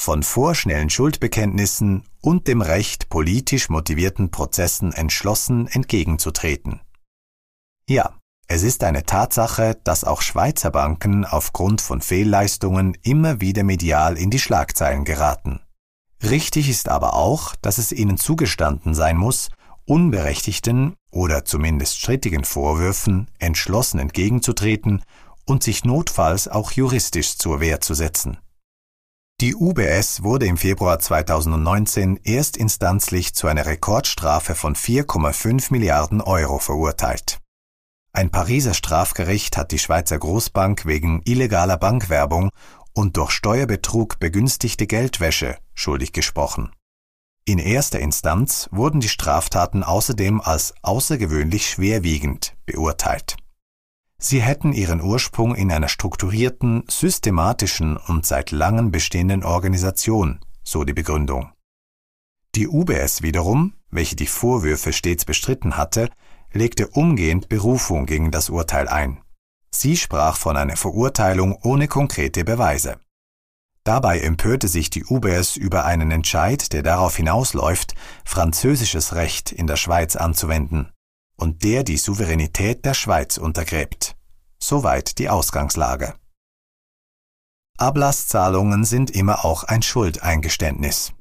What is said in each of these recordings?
von vorschnellen Schuldbekenntnissen und dem Recht, politisch motivierten Prozessen entschlossen entgegenzutreten. Ja, es ist eine Tatsache, dass auch Schweizer Banken aufgrund von Fehlleistungen immer wieder medial in die Schlagzeilen geraten. Richtig ist aber auch, dass es ihnen zugestanden sein muss, unberechtigten oder zumindest strittigen Vorwürfen entschlossen entgegenzutreten und sich notfalls auch juristisch zur Wehr zu setzen. Die UBS wurde im Februar 2019 erstinstanzlich zu einer Rekordstrafe von 4,5 Milliarden Euro verurteilt. Ein Pariser Strafgericht hat die Schweizer Großbank wegen illegaler Bankwerbung und durch Steuerbetrug begünstigte Geldwäsche schuldig gesprochen. In erster Instanz wurden die Straftaten außerdem als außergewöhnlich schwerwiegend beurteilt. Sie hätten ihren Ursprung in einer strukturierten, systematischen und seit langem bestehenden Organisation, so die Begründung. Die UBS wiederum, welche die Vorwürfe stets bestritten hatte, legte umgehend Berufung gegen das Urteil ein. Sie sprach von einer Verurteilung ohne konkrete Beweise. Dabei empörte sich die UBS über einen Entscheid, der darauf hinausläuft, französisches Recht in der Schweiz anzuwenden und der die Souveränität der Schweiz untergräbt. Soweit die Ausgangslage. Ablasszahlungen sind immer auch ein Schuldeingeständnis.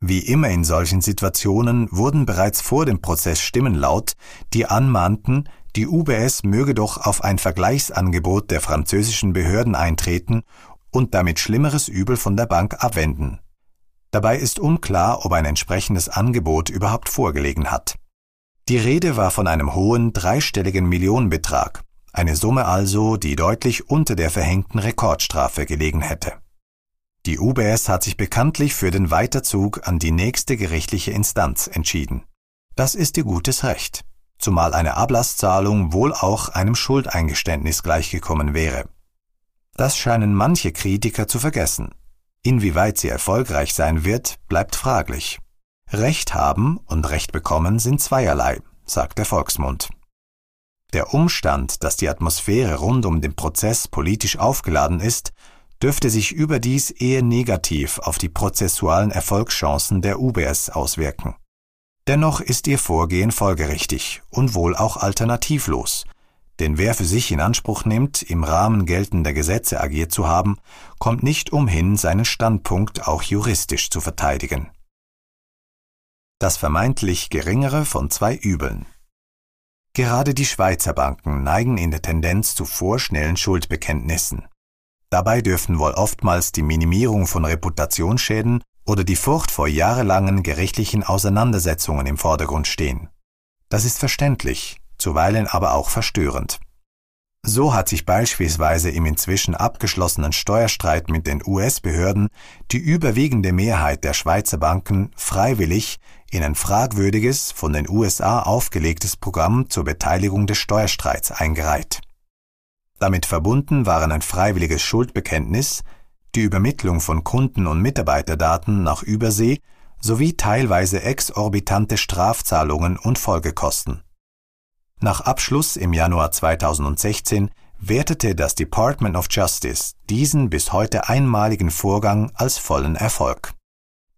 Wie immer in solchen Situationen wurden bereits vor dem Prozess Stimmen laut, die anmahnten, die UBS möge doch auf ein Vergleichsangebot der französischen Behörden eintreten und damit schlimmeres Übel von der Bank abwenden. Dabei ist unklar, ob ein entsprechendes Angebot überhaupt vorgelegen hat. Die Rede war von einem hohen dreistelligen Millionenbetrag, eine Summe also, die deutlich unter der verhängten Rekordstrafe gelegen hätte. Die UBS hat sich bekanntlich für den Weiterzug an die nächste gerichtliche Instanz entschieden. Das ist ihr gutes Recht, zumal eine Ablasszahlung wohl auch einem Schuldeingeständnis gleichgekommen wäre. Das scheinen manche Kritiker zu vergessen. Inwieweit sie erfolgreich sein wird, bleibt fraglich. Recht haben und Recht bekommen sind zweierlei, sagt der Volksmund. Der Umstand, dass die Atmosphäre rund um den Prozess politisch aufgeladen ist, dürfte sich überdies eher negativ auf die prozessualen Erfolgschancen der UBS auswirken. Dennoch ist ihr Vorgehen folgerichtig und wohl auch alternativlos, denn wer für sich in Anspruch nimmt, im Rahmen geltender Gesetze agiert zu haben, kommt nicht umhin, seinen Standpunkt auch juristisch zu verteidigen. Das vermeintlich geringere von zwei Übeln. Gerade die Schweizer Banken neigen in der Tendenz zu vorschnellen Schuldbekenntnissen. Dabei dürften wohl oftmals die Minimierung von Reputationsschäden oder die Furcht vor jahrelangen gerichtlichen Auseinandersetzungen im Vordergrund stehen. Das ist verständlich, zuweilen aber auch verstörend. So hat sich beispielsweise im inzwischen abgeschlossenen Steuerstreit mit den US-Behörden die überwiegende Mehrheit der Schweizer Banken freiwillig in ein fragwürdiges, von den USA aufgelegtes Programm zur Beteiligung des Steuerstreits eingereiht. Damit verbunden waren ein freiwilliges Schuldbekenntnis, die Übermittlung von Kunden- und Mitarbeiterdaten nach Übersee sowie teilweise exorbitante Strafzahlungen und Folgekosten. Nach Abschluss im Januar 2016 wertete das Department of Justice diesen bis heute einmaligen Vorgang als vollen Erfolg.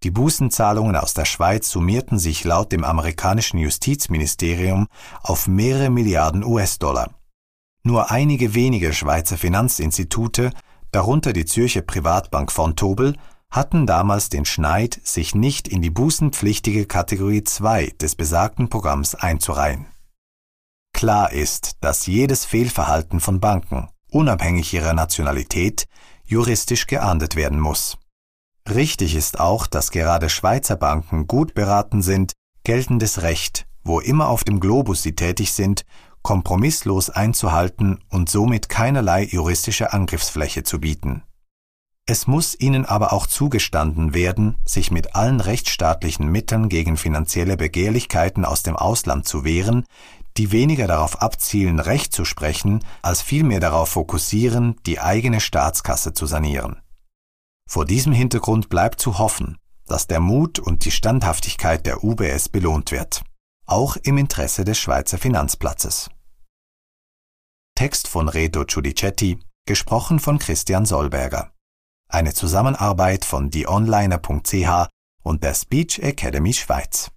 Die Bußenzahlungen aus der Schweiz summierten sich laut dem amerikanischen Justizministerium auf mehrere Milliarden US-Dollar. Nur einige wenige Schweizer Finanzinstitute, darunter die Zürcher Privatbank von Tobel, hatten damals den Schneid, sich nicht in die bußenpflichtige Kategorie 2 des besagten Programms einzureihen. Klar ist, dass jedes Fehlverhalten von Banken, unabhängig ihrer Nationalität, juristisch geahndet werden muss. Richtig ist auch, dass gerade Schweizer Banken gut beraten sind, geltendes Recht, wo immer auf dem Globus sie tätig sind, kompromisslos einzuhalten und somit keinerlei juristische Angriffsfläche zu bieten. Es muss ihnen aber auch zugestanden werden, sich mit allen rechtsstaatlichen Mitteln gegen finanzielle Begehrlichkeiten aus dem Ausland zu wehren, die weniger darauf abzielen, Recht zu sprechen, als vielmehr darauf fokussieren, die eigene Staatskasse zu sanieren. Vor diesem Hintergrund bleibt zu hoffen, dass der Mut und die Standhaftigkeit der UBS belohnt wird auch im Interesse des Schweizer Finanzplatzes. Text von Reto Giudicetti, gesprochen von Christian Solberger. eine Zusammenarbeit von dieonliner.ch und der Speech Academy Schweiz.